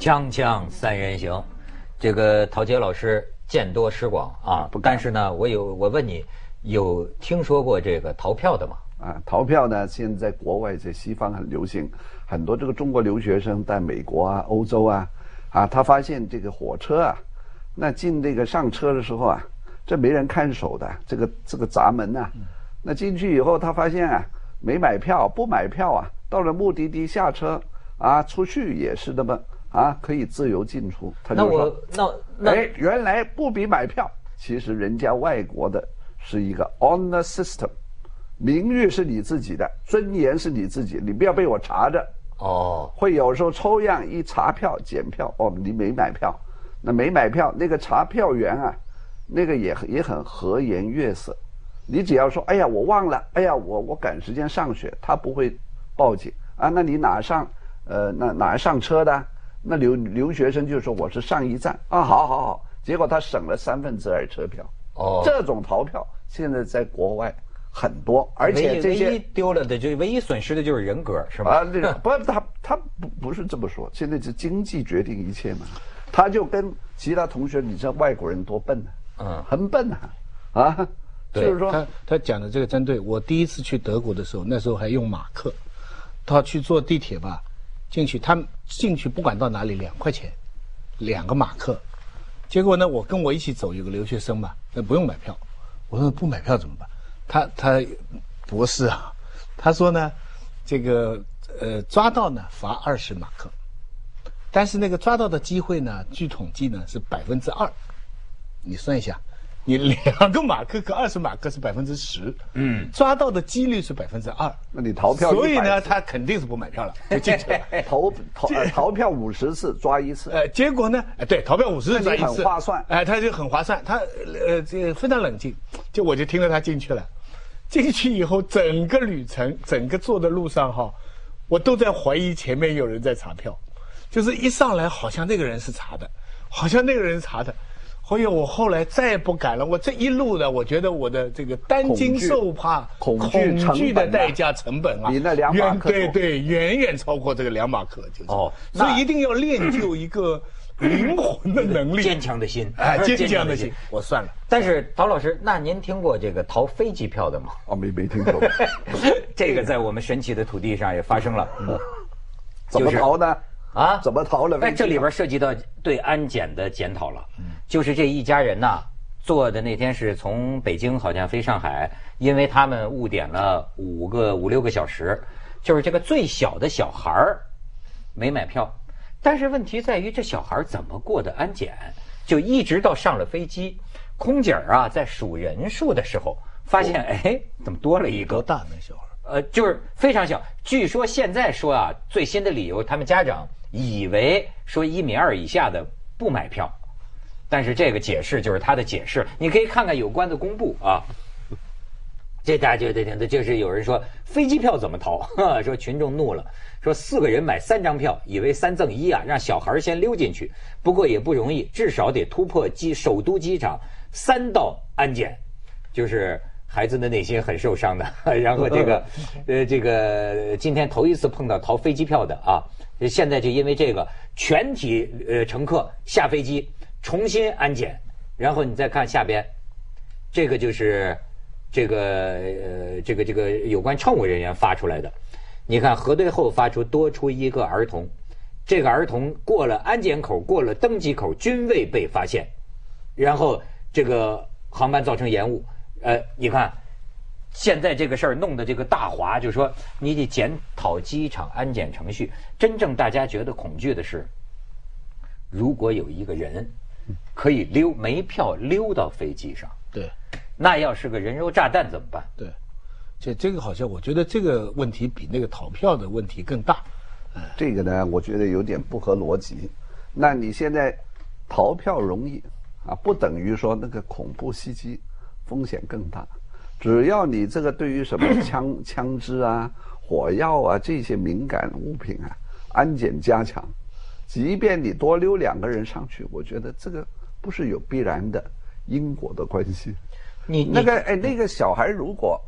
锵锵三人行，这个陶杰老师见多识广啊，但是呢，我有我问你，有听说过这个逃票的吗？啊，逃票呢，现在国外在西方很流行，很多这个中国留学生在美国啊、欧洲啊，啊，他发现这个火车啊，那进这个上车的时候啊，这没人看守的，这个这个闸门呐，那进去以后，他发现啊，没买票，不买票啊，到了目的地下车啊，出去也是那么啊，可以自由进出。他就说，那那哎，原来不比买票，其实人家外国的是一个 honor system。名誉是你自己的，尊严是你自己，你不要被我查着。哦，会有时候抽样一查票检票，哦，你没买票，那没买票那个查票员啊，那个也也很和颜悦色。你只要说，哎呀，我忘了，哎呀，我我赶时间上学，他不会报警啊。那你哪上呃哪哪上车的？那留留学生就说我是上一站啊，好好好，结果他省了三分之二车票。哦，这种逃票现在在国外。很多，而且这些唯一丢了的就唯一损失的就是人格，是吧？啊，这个不，他他不不是这么说。现在是经济决定一切嘛。他就跟其他同学，你知道外国人多笨啊？嗯，很笨啊，啊，就是说他他讲的这个针对我第一次去德国的时候，那时候还用马克，他去坐地铁吧，进去他进去不管到哪里两块钱，两个马克，结果呢，我跟我一起走有个留学生嘛，那不用买票，我说不买票怎么办？他他博士啊，他说呢，这个呃抓到呢罚二十马克，但是那个抓到的机会呢，据统计呢是百分之二，你算一下，你两个马克和二十马克是百分之十，嗯，抓到的几率是百分之二，那你逃票，所以呢他肯定是不买票了，就进去了，逃逃逃票五十次抓一次，呃，结果呢，哎对，逃票五十次抓一次，很划算，哎，他就很划算，他呃这个非常冷静，就我就听着他进去了。进去以后，整个旅程，整个坐的路上哈，我都在怀疑前面有人在查票，就是一上来好像那个人是查的，好像那个人查的，所以我后来再也不敢了。我这一路的，我觉得我的这个担惊受怕、恐惧的代价成本啊，比那两马克对对，远远超过这个两马克，就是哦，所以一定要练就一个。灵魂的能力，坚强的心，哎，坚强的心，我算了。但是陶老师，那您听过这个逃飞机票的吗？哦，没没听过。这个在我们神奇的土地上也发生了。怎么逃呢？啊？怎么逃了？哎，这里边涉及到对安检的检讨了。就是这一家人呐，坐的那天是从北京好像飞上海，因为他们误点了五个五六个小时，就是这个最小的小孩儿没买票。但是问题在于，这小孩怎么过的安检？就一直到上了飞机，空姐儿啊在数人数的时候，发现哎，怎么多了一个？多大那小孩？呃，就是非常小。据说现在说啊，最新的理由，他们家长以为说一米二以下的不买票，但是这个解释就是他的解释。你可以看看有关的公布啊。这大家就得听的，就是有人说飞机票怎么逃？说群众怒了。说四个人买三张票，以为三赠一啊，让小孩先溜进去。不过也不容易，至少得突破机首都机场三道安检，就是孩子的内心很受伤的。然后这个，呃，这个今天头一次碰到逃飞机票的啊，现在就因为这个全体呃乘客下飞机重新安检。然后你再看下边，这个就是这个呃这个这个有关乘务人员发出来的。你看核对后发出多出一个儿童，这个儿童过了安检口、过了登机口均未被发现，然后这个航班造成延误。呃，你看现在这个事儿弄得这个大华就说你得检讨机场安检程序。真正大家觉得恐惧的是，如果有一个人可以溜没票溜到飞机上，对，那要是个人肉炸弹怎么办？对。这这个好像，我觉得这个问题比那个逃票的问题更大。这个呢，我觉得有点不合逻辑。那你现在逃票容易啊，不等于说那个恐怖袭击风险更大。只要你这个对于什么 枪枪支啊、火药啊这些敏感物品啊，安检加强，即便你多溜两个人上去，我觉得这个不是有必然的因果的关系。你那个哎，那个小孩如果。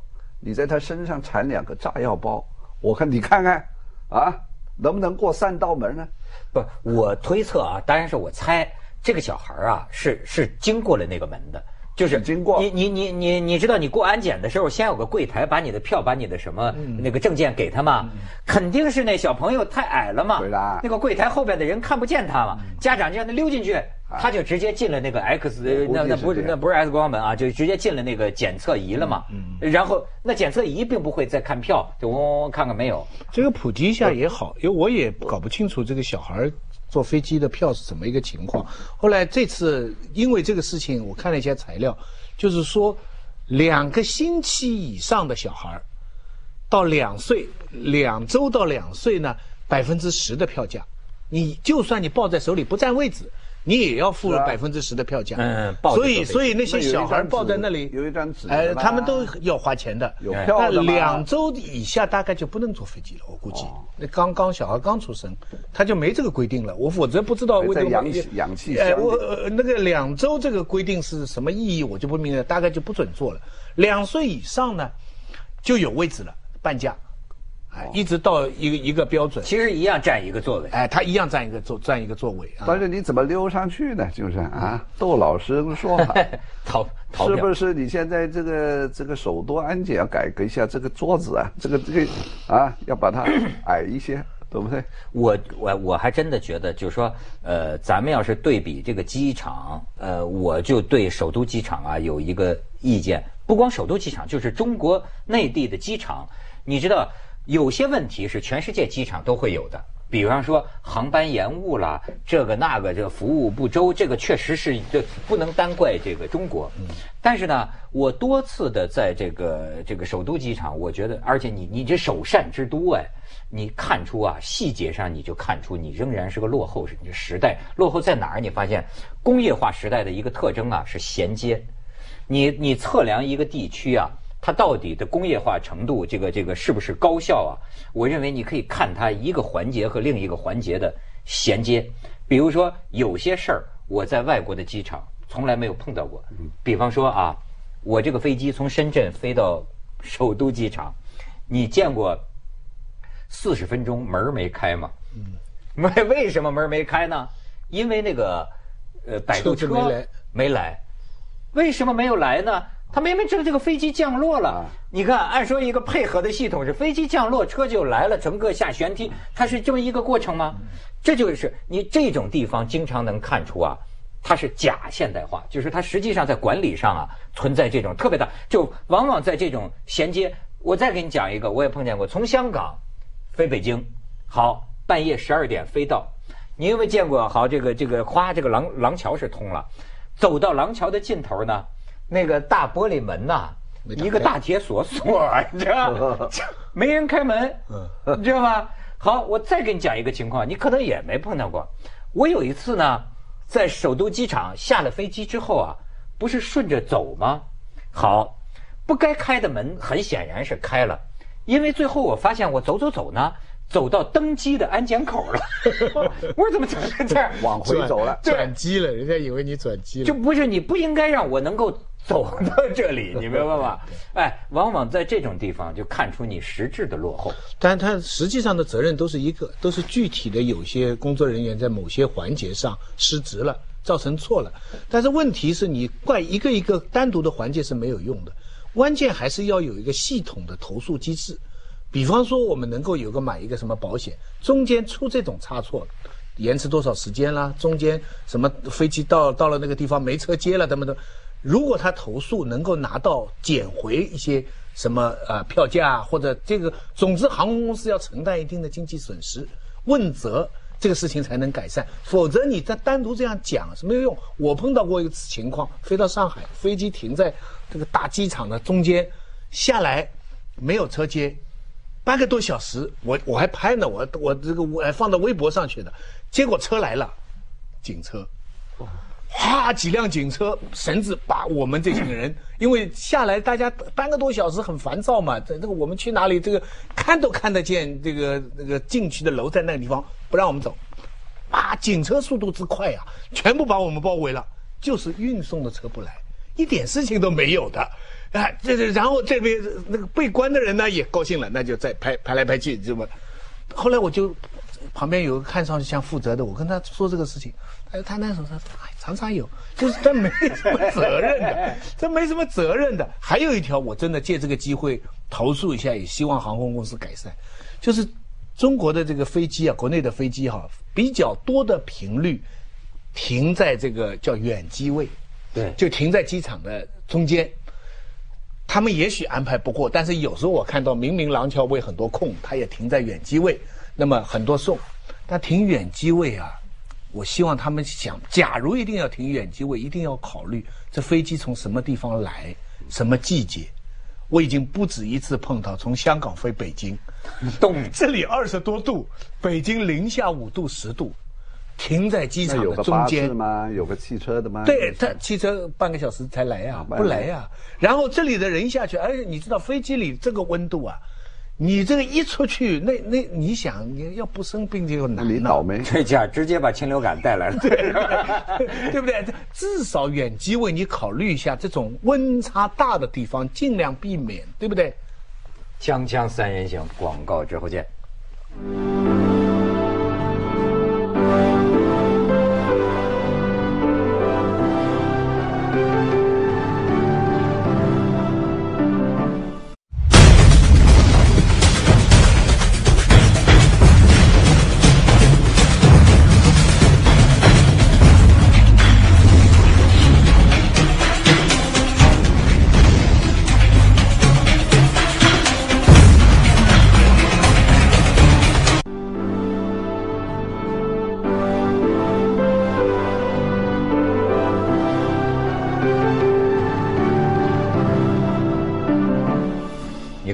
你在他身上缠两个炸药包，我看你看看，啊，能不能过三道门呢？不，我推测啊，当然是我猜，这个小孩啊是是经过了那个门的。就是经过你你你你你知道你过安检的时候，先有个柜台把你的票、把你的什么那个证件给他嘛？肯定是那小朋友太矮了嘛，那个柜台后边的人看不见他嘛，家长就让他溜进去，他就直接进了那个 X，那那不是那不是 X 光门啊，就直接进了那个检测仪了嘛。然后那检测仪并不会再看票，就嗡嗡嗡看看没有。这个普及一下也好，因为我也搞不清楚这个小孩儿坐飞机的票是怎么一个情况。后来这次因为这个事情，我看了一些材料，就是说两个星期以上的小孩儿到两岁，两周到两岁呢，百分之十的票价，你就算你抱在手里不占位置。你也要付百分之十的票价，嗯所以所以那些小孩抱在那里，有一张纸哎，他们都要花钱的，有哎票的嘛那两周以下大概就不能坐飞机了，我估计。那刚刚小孩刚出生，他就没这个规定了。我否则不知道为什么在氧气氧气哎，我呃那个两周这个规定是什么意义，我就不明白，大概就不准坐了。两岁以上呢，就有位置了，半价，哎，一直到一个一个标准，其实一样占一个座位。哎，他一样占一个座占一个座位啊。但是你怎么溜上去呢？就是啊，窦老师说法。逃逃是不是你现在这个这个首都安检要改革一下这个桌子啊？这个这个啊，要把它矮一些，对不对？我我我还真的觉得，就是说，呃，咱们要是对比这个机场，呃，我就对首都机场啊有一个意见。不光首都机场，就是中国内地的机场，你知道有些问题是全世界机场都会有的，比方说航班延误了，这个那个，这个服务不周，这个确实是这不能单怪这个中国。但是呢，我多次的在这个这个首都机场，我觉得，而且你你这首善之都哎，你看出啊细节上你就看出你仍然是个落后你时代，落后在哪儿？你发现工业化时代的一个特征啊是衔接。你你测量一个地区啊，它到底的工业化程度，这个这个是不是高效啊？我认为你可以看它一个环节和另一个环节的衔接。比如说有些事儿，我在外国的机场从来没有碰到过。比方说啊，我这个飞机从深圳飞到首都机场，你见过四十分钟门儿没开吗？为 为什么门儿没开呢？因为那个呃摆渡车没来。为什么没有来呢？他明明知道这个飞机降落了啊。你看，按说一个配合的系统是飞机降落，车就来了，乘客下舷梯，它是这么一个过程吗？这就是你这种地方经常能看出啊，它是假现代化，就是它实际上在管理上啊存在这种特别大，就往往在这种衔接。我再给你讲一个，我也碰见过，从香港飞北京，好，半夜十二点飞到，你有没有见过？好，这个这个哗，这个廊廊桥是通了，走到廊桥的尽头呢，那个大玻璃门呐、一个大铁锁锁着，没人开门，你知道吗？好，我再给你讲一个情况，你可能也没碰到过。我有一次呢，在首都机场下了飞机之后啊，不是顺着走吗？好，不该开的门很显然是开了，因为最后我发现我走走走呢，走到登机的安检口了。我说怎么走成这样？往回走了。转机了，人家以为你转机了。就不是你不应该让我能够走到这里，你明白吗？哎，往往在这种地方就看出你实质的落后。但他实际上的责任都是一个，都是具体的有些工作人员在某些环节上失职了，造成错了。但是问题是你怪一个一个单独的环节是没有用的，关键还是要有一个系统的投诉机制。比方说，我们能够有个买一个什么保险，中间出这种差错，延迟多少时间啦，中间什么飞机到到了那个地方没车接了，等等等。如果他投诉能够拿到减回一些什么呃票价或者这个，总之航空公司要承担一定的经济损失，问责这个事情才能改善，否则你再单独这样讲是没有用。我碰到过一次情况，飞到上海，飞机停在这个大机场的中间，下来没有车接，半个多小时，我我还拍呢，我我这个我放到微博上去的，结果车来了，警车。哗，几辆警车绳子把我们这群人，因为下来大家半个多小时很烦躁嘛，这这个我们去哪里，这个看都看得见这个那个进去的楼在那个地方，不让我们走，啊，警车速度之快呀、全部把我们包围了，就是运送的车不来，一点事情都没有的，啊，这这然后这边那个被关的人呢也高兴了，那就再拍拍来拍去，这么，后来我就旁边有个看上去像负责的，我跟他说这个事情，他他那时候说，哎，常常有，就是他没什么责任的，这没什么责任的。还有一条，我真的借这个机会投诉一下，也希望航空公司改善，就是中国的这个飞机啊，国内的飞机哈，比较多的频率停在这个叫远机位，对就停在机场的中间。他们也许安排不过，但是有时候我看到明明廊桥位很多空，他也停在远机位，那么很多送。但停远机位啊，我希望他们想，假如一定要停远机位，一定要考虑这飞机从什么地方来，什么季节。我已经不止一次碰到从香港飞北京，冻这里二十多度，北京零下五度十度，停在机场的中间士。吗？有个汽车的吗？对他汽车半个小时才来呀、啊不来呀、然后这里的人下去，而且你知道飞机里这个温度啊，你这个一出去，那那你想你要不生病就难了你倒霉。这家直接把禽流感带来了。对不对？至少远机为你考虑一下，这种温差大的地方尽量避免，对不对？锵锵三人行，广告之后见。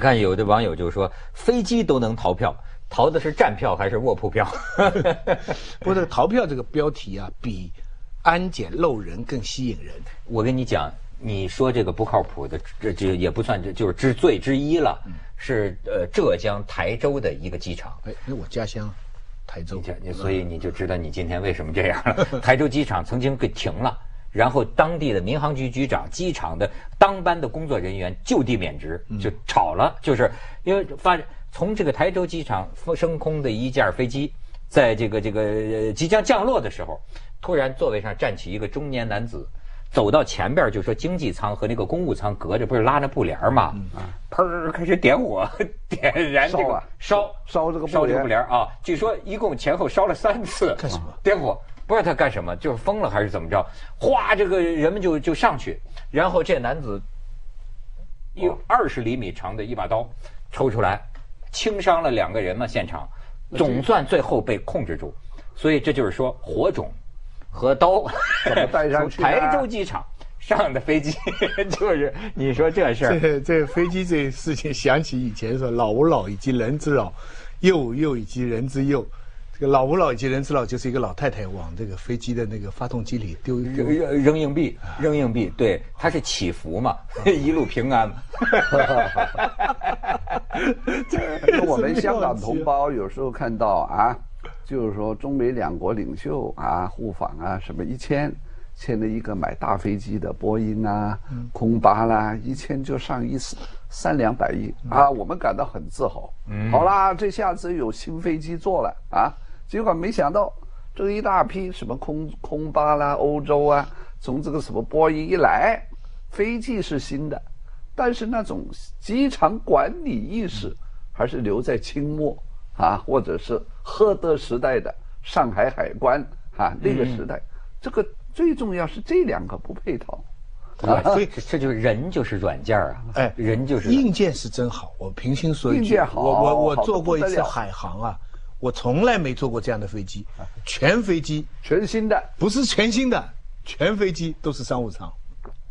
看，有的网友就说，飞机都能逃票，逃的是站票还是卧铺票？不过这个逃票这个标题啊，比安检漏人更吸引人。我跟你讲，你说这个不靠谱的，这这也不算，这就是之最之一了。是呃，浙江台州的一个机场。哎，那我家乡台州所以你就知道你今天为什么这样了。台州机场曾经给停了，然后当地的民航局局长、机场的当班的工作人员就地免职，就炒了，就是因为发从这个台州机场升空的一架飞机，在这个这个呃即将降落的时候，突然座位上站起一个中年男子。走到前边就说经济舱和那个公务舱隔着，不是拉着布帘儿嘛？砰开始点火，点燃这个烧啊烧烧这个布烧这个帘布帘啊！据说一共前后烧了三次，干什么？点火，不知道他干什么，就是疯了还是怎么着？哗，这个人们就就上去，然后这男子有二十厘米长的一把刀抽出来，轻伤了两个人嘛，现场总算最后被控制住。所以这就是说，火种和刀怎么带上 台州机场上的飞机，就是你说这事儿。这这飞机这事情，想起以前说“老吾老以及人之老，幼吾幼以及人之幼”。这个“老吾老以及人之老”就是一个老太太往这个飞机的那个发动机里丢丢扔扔扔硬币，扔硬币，对，它是祈福嘛，一路平安。那我们香港同胞有时候看到啊，就是说中美两国领袖啊互访啊，什么一签签了一个买大飞机的波音啊、空巴啦，一签就上亿三两百亿啊，我们感到很自豪。好啦，这下子有新飞机做了啊，结果没想到这一大批什么空空巴啦、欧洲啊，从这个什么波音一来，飞机是新的。但是那种机场管理意识还是留在清末啊，或者是赫德时代的上海海关啊那个时代。这个最重要是这两个不配套。对，所以这就是人就是软件啊，哎，人就是硬件是真好。我平心说一句，硬件好我我我做过一次海航啊，我从来没坐过这样的飞机，全飞机。全新的，不是全新的，全飞机都是商务舱，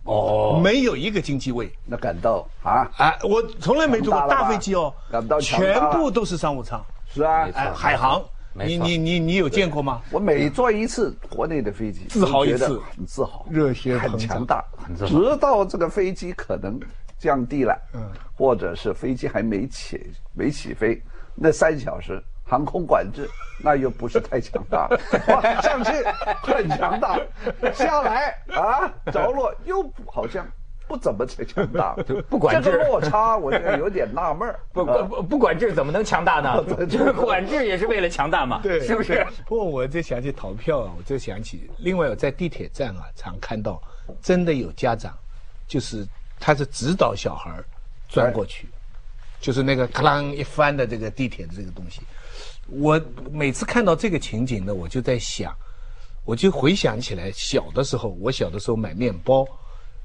哦，没有一个经济位。那感到啊，哎，我从来没坐过大飞机哦感到，全部都是商务舱。是啊。哎，海航，你你你你有见过吗？我每坐一次国内的飞机，自豪一次。很自豪，热血很强。大，自豪。直到这个飞机可能降低了，嗯。或者是飞机还没起没起飞，那三小时航空管制那又不是太强大，哇，上去很强大，下来啊着落又好像不怎么强大，不管这个落差，我就有点纳闷儿。不不不不管制怎么能强大呢？就是管制也是为了强大嘛，对，是不是？不过我就想起逃票啊，我就想起，另外我在地铁站啊，常看到真的有家长，就是他是指导小孩儿钻过去，就是那个咔啷一翻的这个地铁的这个东西。我每次看到这个情景呢，我就在想，我就回想起来小的时候，我小的时候买面包，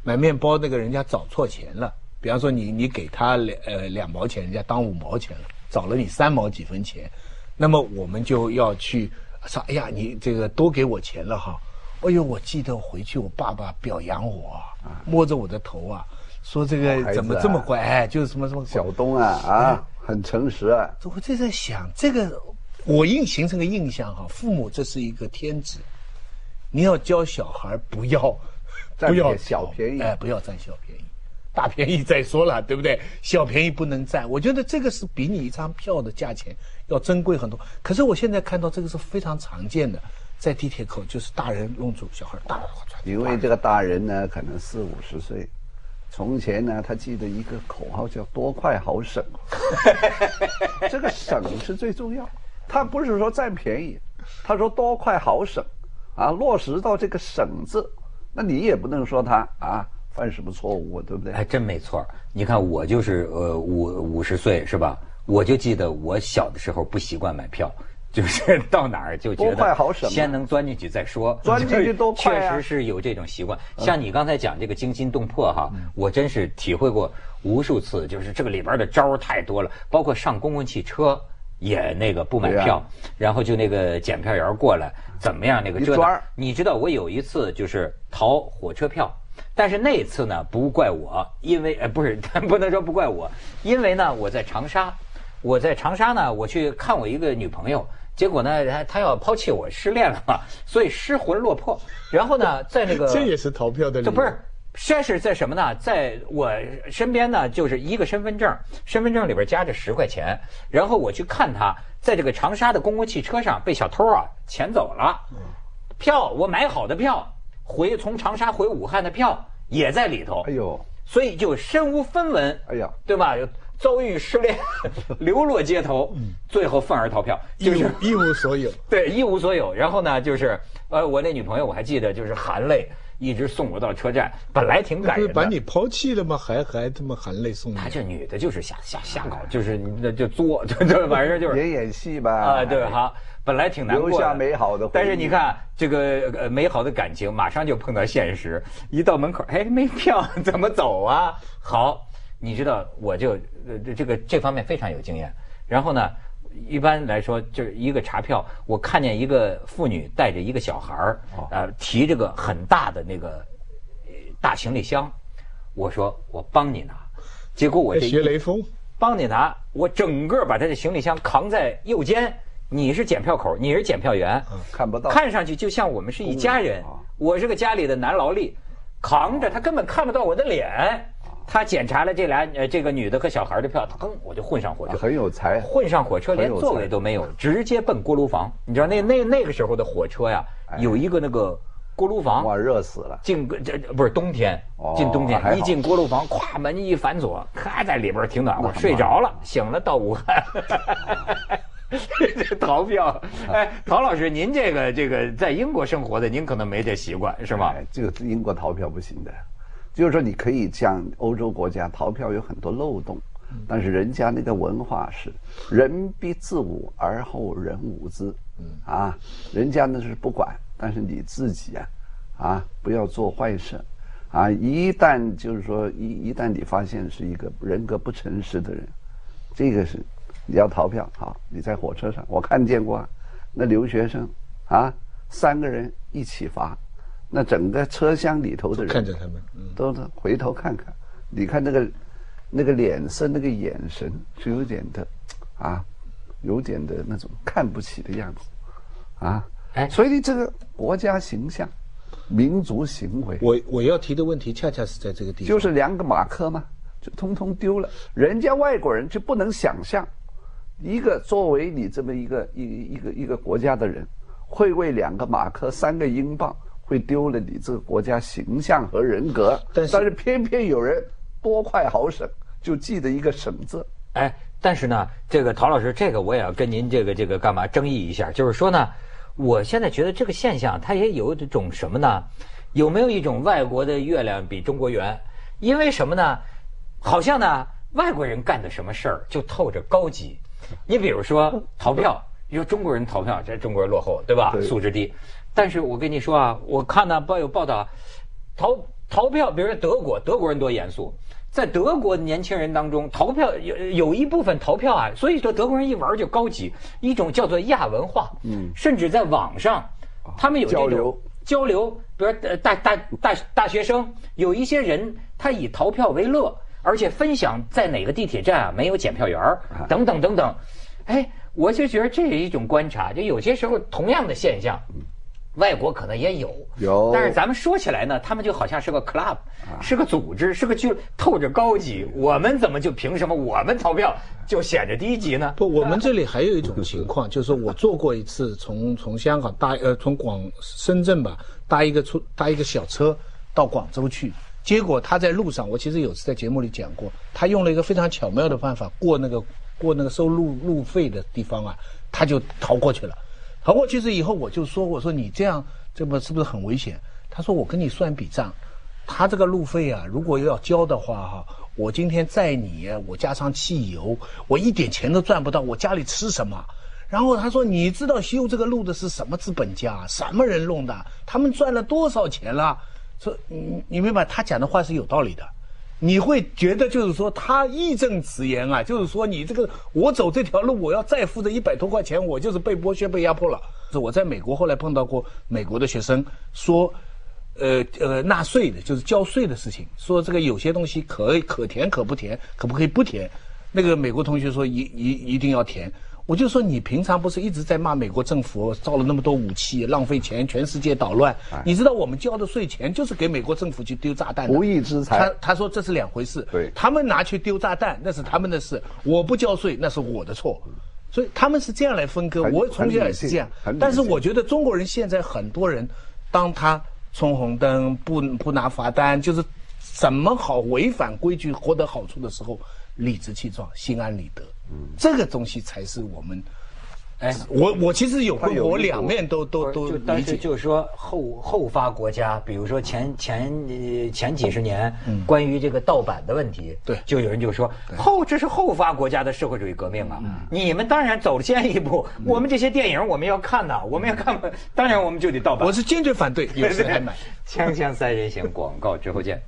买面包那个人家找错钱了，比方说你你给他两呃两毛钱，人家当五毛钱了，找了你三毛几分钱，那么我们就要去说，哎呀，你这个多给我钱了哈。哎呦，我记得回去我爸爸表扬我，摸着我的头啊，说这个怎么这么乖，哎，就是什么什么小东啊啊，很诚实啊。我就在想，这个我印形成个印象哈，父母这是一个天职，你要教小孩不要 占不要小便宜哎，不要占小便宜，大便宜再说了，对不对？小便宜不能占，我觉得这个是比你一张票的价钱要珍贵很多。可是我现在看到这个是非常常见的，在地铁口就是大人弄住小孩，大人因为这个大人呢，可能四五十岁，从前呢，他记得一个口号叫“多快好省”，这个省是最重要。他不是说占便宜，他说多快好省，啊，落实到这个“省”字，那你也不能说他啊犯什么错误，对不对？还真没错。你看我就是呃五五十岁是吧？我就记得我小的时候不习惯买票，就是到哪儿就觉得先能钻进去再说。钻进去多快啊确实是有这种习惯。像你刚才讲这个惊心动魄哈，我真是体会过无数次，就是这个里边的招儿太多了，包括上公共汽车。也那个不买票，然后就那个检票员过来，怎么样那个？你知道我有一次就是逃火车票，但是那次呢不怪我，因为呃不是 不能说不怪我，因为呢我在长沙，我在长沙呢我去看我一个女朋友，结果呢他他要抛弃我失恋了嘛，所以失魂落魄，然后呢在那个 这也是逃票的理由。这不是。先是在什么呢？在我身边呢，就是一个身份证，身份证里边夹着十块钱，然后我去看他，在这个长沙的公共汽车上被小偷啊抢走了，票我买好的票，回从长沙回武汉的票也在里头，哎呦，所以就身无分文，哎呀，对吧？遭遇失恋，流落街头，最后愤而逃票，就是一无所有。对，一无所有。然后呢，就是呃，我那女朋友我还记得，就是含泪一直送我到车站，本来挺感人的。是把你抛弃了吗？还还他妈含泪送你？她这女的就是瞎瞎瞎搞，就是你这就作，就这反正就是也演戏吧。啊，对哈，本来挺难过的，留下美好的回忆但是你看这个呃美好的感情，马上就碰到现实，一到门口，哎，没票，怎么走啊？好，你知道，我就呃这这个这方面非常有经验。然后呢，一般来说就是一个查票，我看见一个妇女带着一个小孩儿，哦呃，提这个很大的那个呃大行李箱，我说我帮你拿，结果我这学雷锋，帮你拿，我整个把他的行李箱扛在右肩。你是检票口，你是检票员，看不到，看上去就像我们是一家人。我是个家里的男劳力，扛着他根本看不到我的脸。他检查了这俩呃这个女的和小孩的票，他哼我就混上火车，很有才。混上火车连座位都没有，直接奔锅炉房。你知道那那那个时候的火车呀，有一个那个锅炉房，哇，热死了。进个这这不是冬天哦，进冬天一进锅炉房，咵门一反锁，咔在里边挺暖和，睡着了，醒了到武汉。这 逃票，哎，陶老师，您这个这个在英国生活的，您可能没这习惯是吗？哎，这个英国逃票不行的，就是说你可以像欧洲国家逃票有很多漏洞，但是人家那个文化是人必自侮而后人侮之，啊，人家那是不管，但是你自己啊，啊，不要做坏事，啊，一旦就是说一一旦你发现是一个人格不诚实的人，这个是你要逃票，好，你在火车上，我看见过啊那留学生啊，三个人一起罚，那整个车厢里头的人看着他们，嗯，都回头看看，你看那个那个脸色、那个眼神是有点的啊，有点的那种看不起的样子啊。哎。所以你这个国家形象、民族行为，我我要提的问题恰恰是在这个地方，就是两个马克嘛，就通通丢了。人家外国人就不能想象，一个作为你这么一个一一个一个国家的人，会为两个马克、三个英镑，会会丢了你这个国家形象和人格。但是偏偏有人多快好省，就记得一个省字。哎，但是呢，这个陶老师，这个我也要跟您这个这个干嘛争议一下，就是说呢，我现在觉得这个现象它也有一种什么呢？有没有一种外国的月亮比中国圆？因为什么呢？好像呢，外国人干的什么事儿就透着高级。你比如说逃票，你说中国人逃票，这中国人落后，对吧？对素质低。但是我跟你说啊，我看呢报有报道，逃逃票，比如说德国，德国人多严肃。在德国年轻人当中，逃票有有一部分逃票啊，所以说德国人一玩就高级，一种叫做亚文化，嗯，甚至在网上，他们有这种交流交流，比如呃大大大大学生，有一些人他以逃票为乐，而且分享在哪个地铁站啊没有检票员儿等等等等，哎，我就觉得这是一种观察，就有些时候同样的现象。外国可能也有，有但是咱们说起来呢，他们就好像是个 club，是个组织，是个俱，透着高级。我们怎么就凭什么我们投票就显着低级呢？不，我们这里还有一种情况，就是说我做过一次从从香港搭呃从广深圳吧搭一个出搭一个小车到广州去，结果他在路上，我其实有次在节目里讲过，他用了一个非常巧妙的办法过那个过那个收路路费的地方啊，他就逃过去了。逃过去是以后，我就说我说你这样这么是不是很危险？他说我跟你算笔账，他这个路费啊，如果要交的话哈，我今天载你，我加上汽油，我一点钱都赚不到，我家里吃什么？然后他说：“你知道修这个路的是什么资本家，什么人弄的？他们赚了多少钱了？”说你你明白，他讲的话是有道理的。你会觉得就是说他义正辞严啊，就是说你这个我走这条路，我要再付这一百多块钱，我就是被剥削、被压迫了。我在美国后来碰到过美国的学生说，呃呃纳税的，就是交税的事情，说这个有些东西可可填可不填，可不可以不填？那个美国同学说一一一定要填。我就说你平常不是一直在骂美国政府造了那么多武器，浪费钱，全世界捣乱？你知道我们交的税钱就是给美国政府去丢炸弹的，不义之财。他他说这是两回事，对。他们拿去丢炸弹那是他们的事，我不交税那是我的错，所以他们是这样来分割。我从小也是这样。但是我觉得中国人现在很多人，当他冲红灯不不拿罚单，就是怎么好违反规矩获得好处的时候，理直气壮，心安理得。嗯这个东西才是我们。哎，我我其实有他有一股我两面都都都就但是理解。就是说后后发国家，比如说前前呃前几十年，关于这个盗版的问题，对就有人就说后这是后发国家的社会主义革命啊，你们当然走先一步，我们这些电影我们要看呐，我们要看，当然我们就得盗版。我是坚决反对，有谁还买。锵锵三人行广告之后见。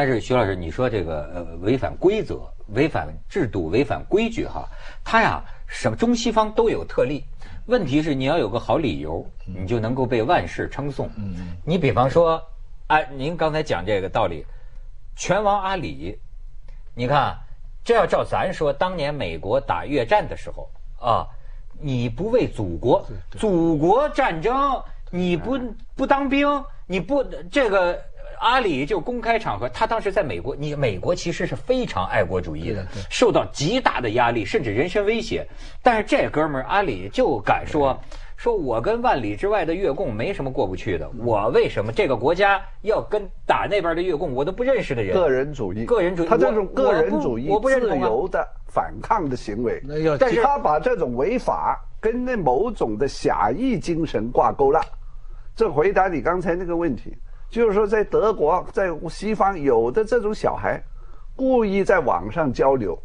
但是徐老师，你说这个呃违反规则、违反制度、违反规矩哈，它呀什么中西方都有特例。问题是你要有个好理由，你就能够被万世称颂。你比方说，啊，您刚才讲这个道理，拳王阿里，你看啊，这要照咱说，当年美国打越战的时候啊，你不为祖国，祖国战争你不不当兵，你不这个。阿里就公开场合，他当时在美国，你美国其实是非常爱国主义的，受到极大的压力，甚至人身威胁。但是这哥们儿阿里就敢说，说我跟万里之外的越共没什么过不去的，我为什么这个国家要跟打那边的越共我都不认识的人？个人主义，个人主义他这种个人主义、我不认自由的反抗的行为，但是他把这种违法跟那某种的侠义精神挂钩了。这回答你刚才那个问题，就是说在德国、在西方有的这种小孩，故意在网上交流，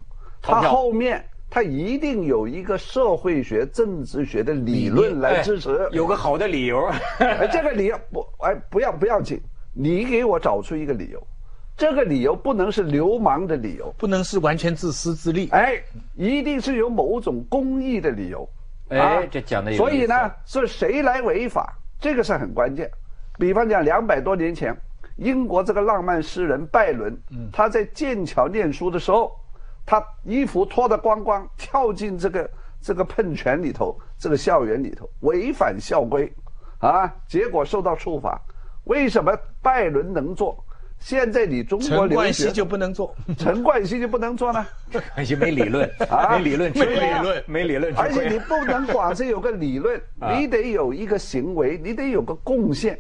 他后面他一定有一个社会学、政治学的理论来支持。哎有个好的理由。哎，这个理由不，哎，不要不要紧，你给我找出一个理由，这个理由不能是流氓的理由，不能是完全自私自利。哎，一定是有某种公益的理由。哎这讲的有所以呢，是谁来违法，这个是很关键。比方讲，两百多年前，英国这个浪漫诗人拜伦，嗯他在剑桥念书的时候，他衣服脱得光光，跳进这个这个喷泉里头，这个校园里头违反校规，啊，结果受到处罚。为什么拜伦能做？现在你中国陈留学冠希就不能做。陈冠希就不能做呢？冠希没理论，啊没理论，没理论没理论，而且你不能光是有个理论，啊你得有一个行为，你得有个贡献，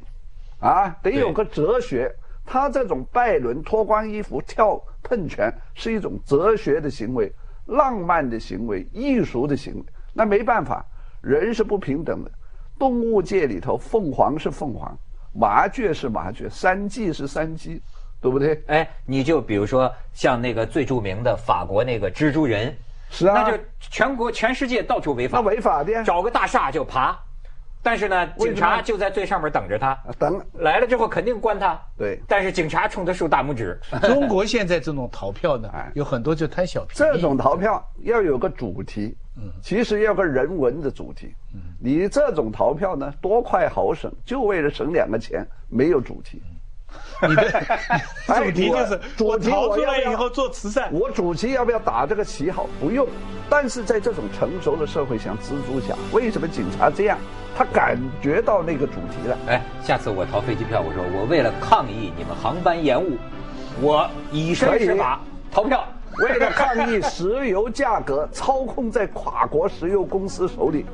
啊，得有个哲学。他这种拜伦脱光衣服跳喷泉是一种哲学的行为、浪漫的行为、艺术的行为。那没办法，人是不平等的。动物界里头，凤凰是凤凰，麻雀是麻雀，山鸡是山鸡，对不对？哎，你就比如说像那个最著名的法国那个蜘蛛人，是啊，那就全国全世界到处违法，那违法的呀。找个大厦就爬，但是呢，警察就在最上面等着他，啊等来了之后肯定关他。对但是警察冲他竖大拇指。中国现在这种逃票呢哎，有很多就贪小便宜。这种逃票要有个主题，嗯其实要个人文的主题。嗯你这种逃票呢，多快好省，就为了省两个钱，没有主题。你的 哎 主题就是我主题逃出来以后做慈善。我主题要不要打这个旗号？不用。但是在这种成熟的社会，像蜘蛛侠，为什么警察这样？他感觉到那个主题了。哎，下次我逃飞机票，我说我为了抗议你们航班延误，我以身试法逃票。为了抗议石油价格操控在跨国石油公司手里，